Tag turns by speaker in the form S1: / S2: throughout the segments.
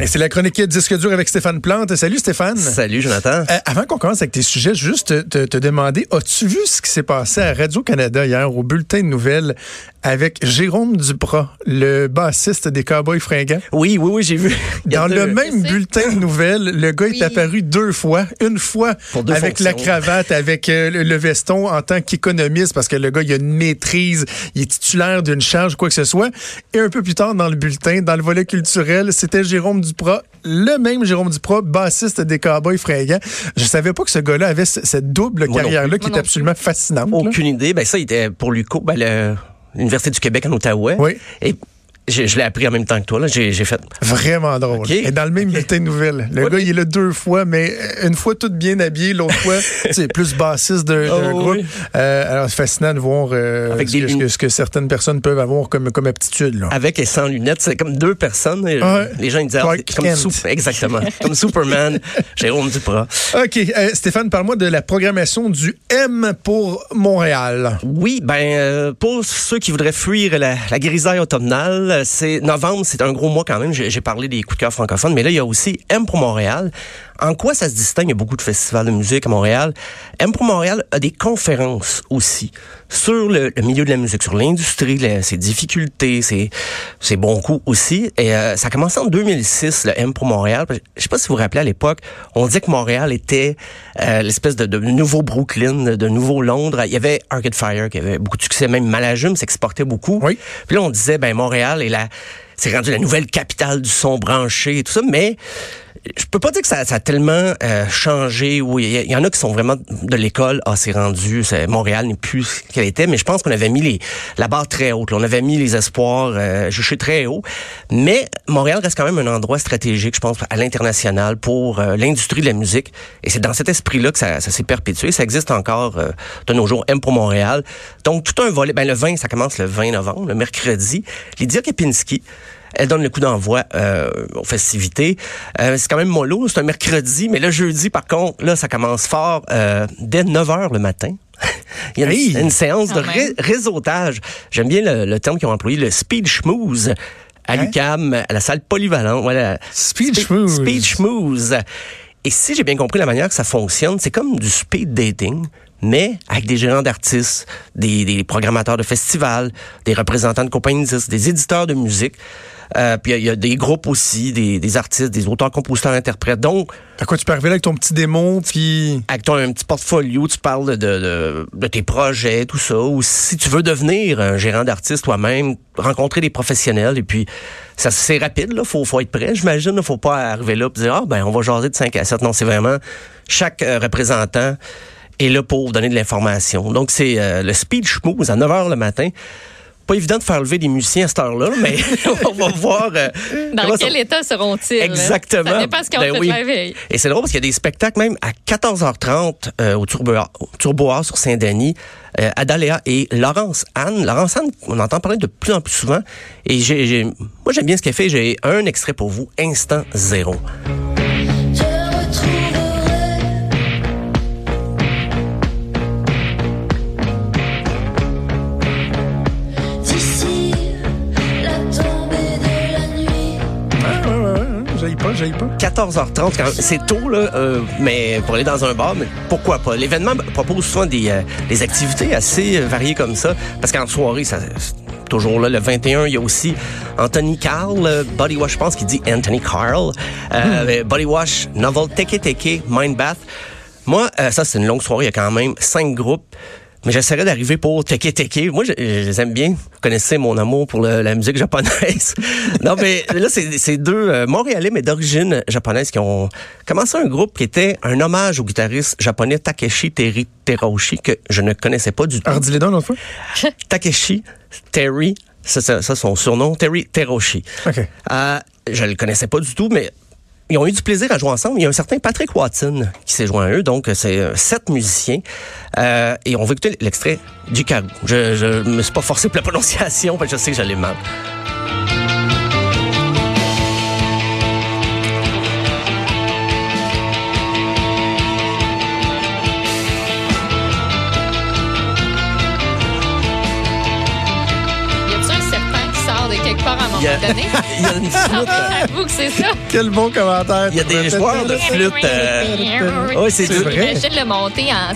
S1: Et c'est la chronique Disque dur avec Stéphane Plante. Salut Stéphane.
S2: Salut Jonathan.
S1: Euh, avant qu'on commence avec tes sujets, juste te, te, demander, as-tu vu ce qui s'est passé à Radio-Canada hier au bulletin de nouvelles avec Jérôme Duprat, le bassiste des Cowboys fringants?
S2: Oui, oui, oui, j'ai vu.
S1: Dans le même bulletin de nouvelles, le gars est apparu deux fois. Une fois avec la cravate, avec euh, le, veston en tant qu'économiste, parce que le gars, il a une maîtrise, il est titulaire d'une charge, quoi que ce soit. Et un peu plus tard dans le bulletin, dans le volet culturel, c'était Jérôme Duprat, le même Jérôme Duprat, bassiste des Cowboys fringants. Je savais pas que ce gars-là avait cette double carrière-là qui est absolument fascinante.
S2: Aucune idée. Ben ça, il était pour Luco, ben l'Université du Québec en Outaouais.
S1: Oui.
S2: Et je, l'ai appris en même temps que toi. Là. J'ai, fait.
S1: Vraiment drôle. Et dans le même bulletin de nouvelles. Le gars, il est là deux fois, mais une fois tout bien habillé, l'autre fois, c'est plus bassiste d'un, oh, groupe. Euh, alors, c'est fascinant de voir euh, ce, que, certaines personnes peuvent avoir comme, comme aptitude. Là.
S2: Avec et sans lunettes, c'est comme deux personnes. Les gens ils disent ah, comme exactement, comme Superman, Jérôme Duprat.
S1: OK. Euh, Stéphane, parle-moi de la programmation du M pour Montréal.
S2: Oui, ben pour ceux qui voudraient fuir la, la grisaille automnale, euh, c'est novembre, c'est un gros mois quand même. J'ai parlé des coups de cœur francophones, mais là, il y a aussi M pour Montréal. En quoi ça se distingue? Il y a beaucoup de festivals de musique à Montréal? M pour Montréal a des conférences aussi sur le, milieu de la musique, sur l'industrie, ses difficultés, ses, ses bons coups aussi. Et euh, ça a commencé en 2006, le M pour Montréal. Je sais pas si vous vous rappelez à l'époque, on disait que Montréal était euh, l'espèce de, de, nouveau Brooklyn, de nouveau Londres. Il y avait Arcade Fire qui avait beaucoup de succès, même Malajum s'exportait beaucoup.
S1: Oui.
S2: Puis là, on disait, ben Montréal est la c'est rendu la nouvelle capitale du son branché et tout ça, mais je peux pas dire que ça, a tellement euh, changé. Oui, il y, en a qui sont vraiment de l'école. Ah, c'est rendu. Montréal n'est plus ce qu'elle était. Mais je pense qu'on avait mis les, la barre très haute. On avait mis les espoirs euh, juchés très haut. Mais Montréal reste quand même un endroit stratégique, je pense, à l'international pour euh, l'industrie de la musique. Et c'est dans cet esprit-là que ça, ça s'est perpétué. Ça existe encore euh, de nos jours. M pour Montréal. Donc tout un volet. Ben le 20, ça commence le 20 novembre, le mercredi. Lydia Kepinski elle donne le coup d'envoi euh, aux festivités. Euh, c'est quand même mollo, c'est un mercredi, mais le jeudi, par contre, là, ça commence fort euh, dès 9 h le matin. Il y a une, séance de réseautage. J'aime bien le, terme qu'ils ont employé, le speed schmooze à hein? l'UCAM, à la salle polyvalente. Voilà.
S1: Speed schmooze.
S2: Speed schmooze. Et si j'ai bien compris la manière que ça fonctionne, c'est comme du speed dating, mais avec des gérants d'artistes, des, des, programmateurs de festivals, des représentants de compagnies, des éditeurs de musique. Euh, puis il y, a des groupes aussi, des, des artistes, des auteurs, compositeurs, interprètes. Donc,
S1: à quoi tu peux arriver avec ton petit démon, puis
S2: avec ton un petit portfolio, tu parles de, de, de, tes projets, tout ça. Ou si tu veux devenir un gérant d'artiste toi-même, rencontrer des professionnels et puis ça c'est rapide là, faut faut être prêt, j'imagine, ne faut pas arriver là et dire ah ben on va jaser de 5 à 7. Non, c'est vraiment chaque euh, représentant est là pour donner de l'information. Donc c'est euh, le speech move à 9 h le matin pas évident de faire lever des musiciens à cette heure-là, mais on va voir. Euh,
S3: Dans quel état seront-ils?
S2: Exactement. Ça
S3: dépend ce qu'on ben oui.
S2: Et c'est drôle parce qu'il y a des spectacles même à 14h30 euh, au Turboir, sur Saint-Denis. Euh, Adalea et Laurence Anne. Laurence Anne, on entend parler de plus en plus souvent. Et j'ai, moi, j'aime bien ce qu'elle fait. J'ai un extrait pour vous, Instant Zéro.
S1: Pas, pas.
S2: 14h30, c'est tôt, là, euh, mais pour aller dans un bar, mais pourquoi pas? L'événement propose souvent des, euh, des activités assez euh, variées comme ça, parce qu'en soirée, ça toujours là, le 21, il y a aussi Anthony Carl, Body Wash, je pense qu'il dit Anthony Carl, euh, hmm. Body Wash, Novel Teke Teke, Mind Bath. Moi, ça, c'est une longue soirée, il y a quand même cinq groupes mais j'essaierai d'arriver pour Teke Teke. Moi, je, les aime bien. Vous connaissez mon amour pour la musique japonaise. non, mais là, c'est deux euh, Montréalais, mais d'origine japonaise, qui ont commencé un groupe qui était un hommage au guitariste japonais Takeshi Terry Teroshi, que je ne connaissais pas du tout.
S1: Alors, dis-les donc, fois.
S2: Takeshi Terry c'est ça, son surnom, Terry Teroshi.
S1: OK.
S2: Euh, je le connaissais pas du tout, mais ils ont eu du plaisir à jouer ensemble. Il y a un certain Patrick Watson qui s'est joint à eux, donc c'est euh, sept musiciens. Euh, et on va écouter l'extrait du carou. Je, je me suis pas forcé pour la prononciation, parce que je sais que j'allais mal.
S3: Il y a, il y a une flûte. J'avoue que c'est ça.
S1: Quel bon commentaire.
S2: Il y a des joueurs de flûte. Euh...
S3: oui, c'est vrai? Le monter en.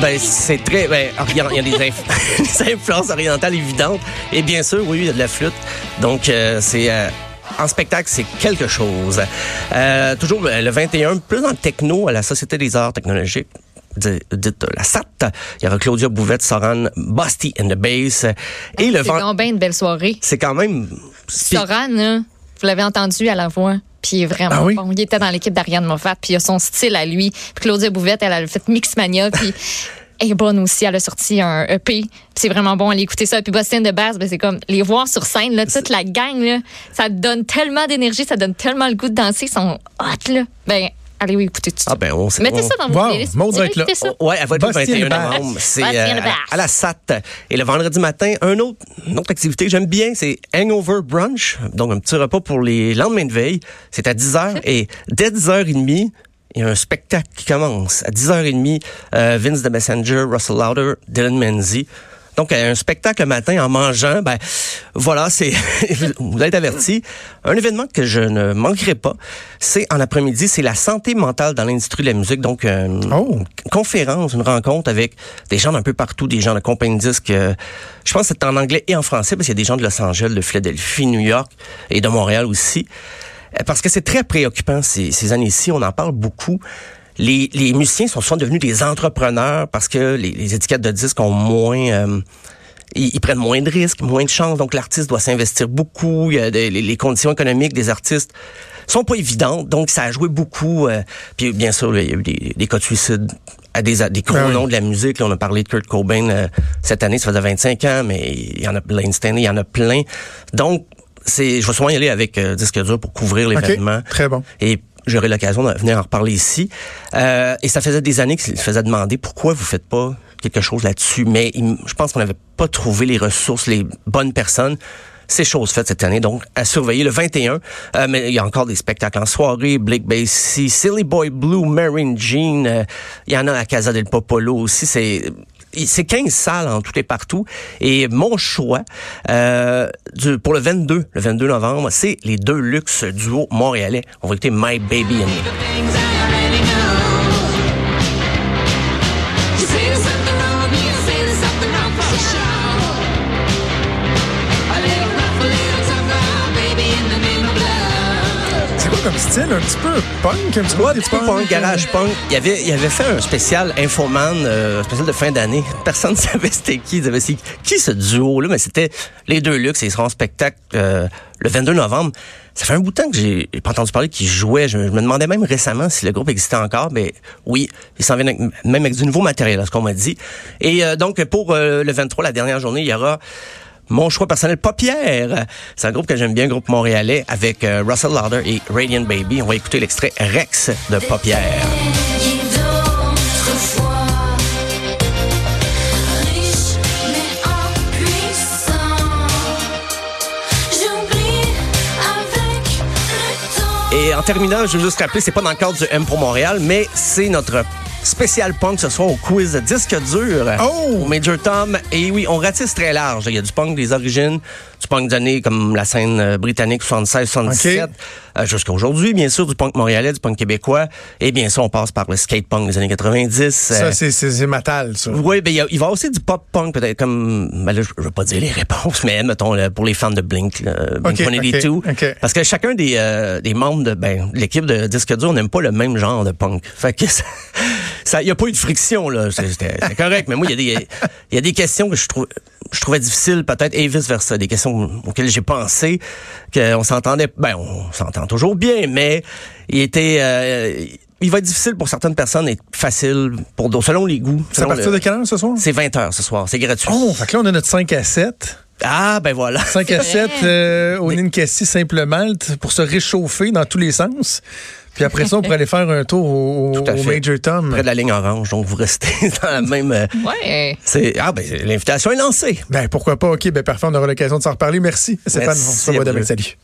S2: Ben, c'est très. Ben, il y a, il y a des, des, influences orientales évidentes. Et bien sûr, oui, il y a de la flûte. Donc, euh, c'est. Euh, en spectacle, c'est quelque chose. Euh, toujours le 21, plus dans le techno à la Société des arts technologiques dite la SAT. Il y aura Claudia Bouvette, Soran, Busty and the Bass.
S3: Et le vent. C'est bien une belle soirée.
S2: C'est quand même.
S3: Soran, vous l'avez entendu à la voix. Puis il est vraiment ah bon. Il était dans l'équipe d'Ariane Moffat, puis il a son style à lui. Puis Claudia Bouvette, elle a fait Mixmania, puis elle est bonne aussi. Elle a sorti un EP. C'est vraiment bon. Aller écouter ça. Puis Boston de Bass, ben, c'est comme les voir sur scène, là, toute la gang, là, ça donne tellement d'énergie, ça donne tellement le goût de danser. Ils sont hot, là. Ben, Allez, oui, écoutez tout
S2: Ah ben, on
S3: Mettez ça dans vos playlists.
S1: Maud va être là.
S2: ouais, elle va être le 21 novembre. C'est euh, à la SAT. Et le vendredi matin, un autre, une autre activité que j'aime bien, c'est Hangover Brunch. Donc, un petit repas pour les lendemains de veille. C'est à 10h et dès 10h30, il y a un spectacle qui commence. À 10h30, euh, Vince the Messenger, Russell Lauder, Dylan Menzies. Donc, un spectacle le matin en mangeant, ben voilà, c'est vous êtes averti. Un événement que je ne manquerai pas, c'est en après-midi, c'est la santé mentale dans l'industrie de la musique. Donc, une oh. conférence, une rencontre avec des gens d'un peu partout, des gens de compagnie de disques. Euh, je pense que c'est en anglais et en français, parce qu'il y a des gens de Los Angeles, de Philadelphie, New York et de Montréal aussi. Euh, parce que c'est très préoccupant ces, ces années-ci, on en parle beaucoup les, les musiciens sont souvent devenus des entrepreneurs parce que les, les étiquettes de disques ont moins... Euh, ils, prennent moins de risques, moins de chances, donc l'artiste doit s'investir beaucoup. Il y a les, conditions économiques des artistes sont pas évidentes, donc ça a joué beaucoup. Euh, puis bien sûr, il y a eu des, des cas de suicide à des, des gros ben noms de la musique. Là, on a parlé de Kurt Cobain euh, cette année, ça faisait 25 ans, mais il y en a Stanley, il y en a plein. Donc, c'est, je vais souvent y aller avec euh, disque dur pour couvrir l'événement.
S1: très bon.
S2: Et j'aurai l'occasion de venir en reparler ici. Euh, et ça faisait des années qu'il faisait demander pourquoi vous faites pas quelque chose là-dessus. Mais je pense qu'on n'avait pas trouvé les ressources, les bonnes personnes. C'est chose faite cette année, donc à surveiller le 21. Euh, mais il y a encore des spectacles en soirée. Blake Bassey, Silly Boy Blue, Marine Jean. Euh, il y en a à Casa del Popolo aussi. C'est c'est 15 salles en tout et partout. Et mon choix euh, du, pour le 22, le 22 novembre, c'est les deux luxe duo montréalais. On va écouter My Baby and Me.
S1: Comme style, un petit peu punk, un petit
S2: peu, un petit peu punk, garage punk. Il avait, il avait fait un spécial Infoman, euh, spécial de fin d'année. Personne ne savait c'était qui. Ils avaient qui ce duo-là, mais c'était les deux luxe et ils seront en spectacle euh, le 22 novembre. Ça fait un bout de temps que j'ai pas entendu parler qu'ils jouaient. Je, me demandais même récemment si le groupe existait encore. Mais oui, ils s'en viennent même avec du nouveau matériel, ce qu'on m'a dit. Et euh, donc, pour euh, le 23, la dernière journée, il y aura mon choix personnel, Paupière. C'est un groupe que j'aime bien, groupe montréalais, avec euh, Russell Lauder et Radiant Baby. On va écouter l'extrait Rex de Paupière. Et en terminant, je veux juste rappeler, c'est pas dans le cadre du M pour Montréal, mais c'est notre spécial punk ce soir au quiz disque dur
S1: oh!
S2: au Major Tom. Et oui, on ratisse très large. Il y a du punk des origines, du punk d'année comme la scène euh, britannique 76-77, euh, jusqu'à aujourd'hui, bien sûr, du punk montréalais, du punk québécois. Et bien sûr, on passe par le skate punk des années 90.
S1: Ça, euh, c'est matal, ça.
S2: Oui, ben, il, y a, il va aussi du pop punk, peut-être comme, ben là, je veux pas dire les réponses, mais mettons, pour les fans de Blink, Blink
S1: okay,
S2: Parce que chacun des, des membres de ben, l'équipe de disque dur n'aime pas le même genre de punk. Fait que il n'y a pas eu de friction, là. C'était correct. Mais moi, il y, a des, y a des questions que je, trouve, je trouvais difficiles, peut-être, et vice-versa. Des questions auxquelles j'ai pensé, qu'on s'entendait, ben, on s'entend toujours bien, mais il était, euh, il va être difficile pour certaines personnes et facile pour d'autres, selon les goûts.
S1: C'est à partir de quelle heure ce soir?
S2: C'est 20 heures ce soir. C'est gratuit.
S1: Oh, fait que là, on a notre 5 à 7.
S2: Ah, ben voilà.
S1: 5 à 7 euh, au Ninkasi Simple Malte pour se réchauffer dans tous les sens. Puis après ça, on pourrait aller faire un tour au, Major Tom.
S2: Près de la ligne orange, donc vous restez dans la même... Euh,
S3: ouais.
S2: C'est, ah, ben l'invitation est lancée.
S1: Ben pourquoi pas, OK, ben parfait, on aura l'occasion de s'en reparler. Merci Stéphane, on se revoit demain. Salut.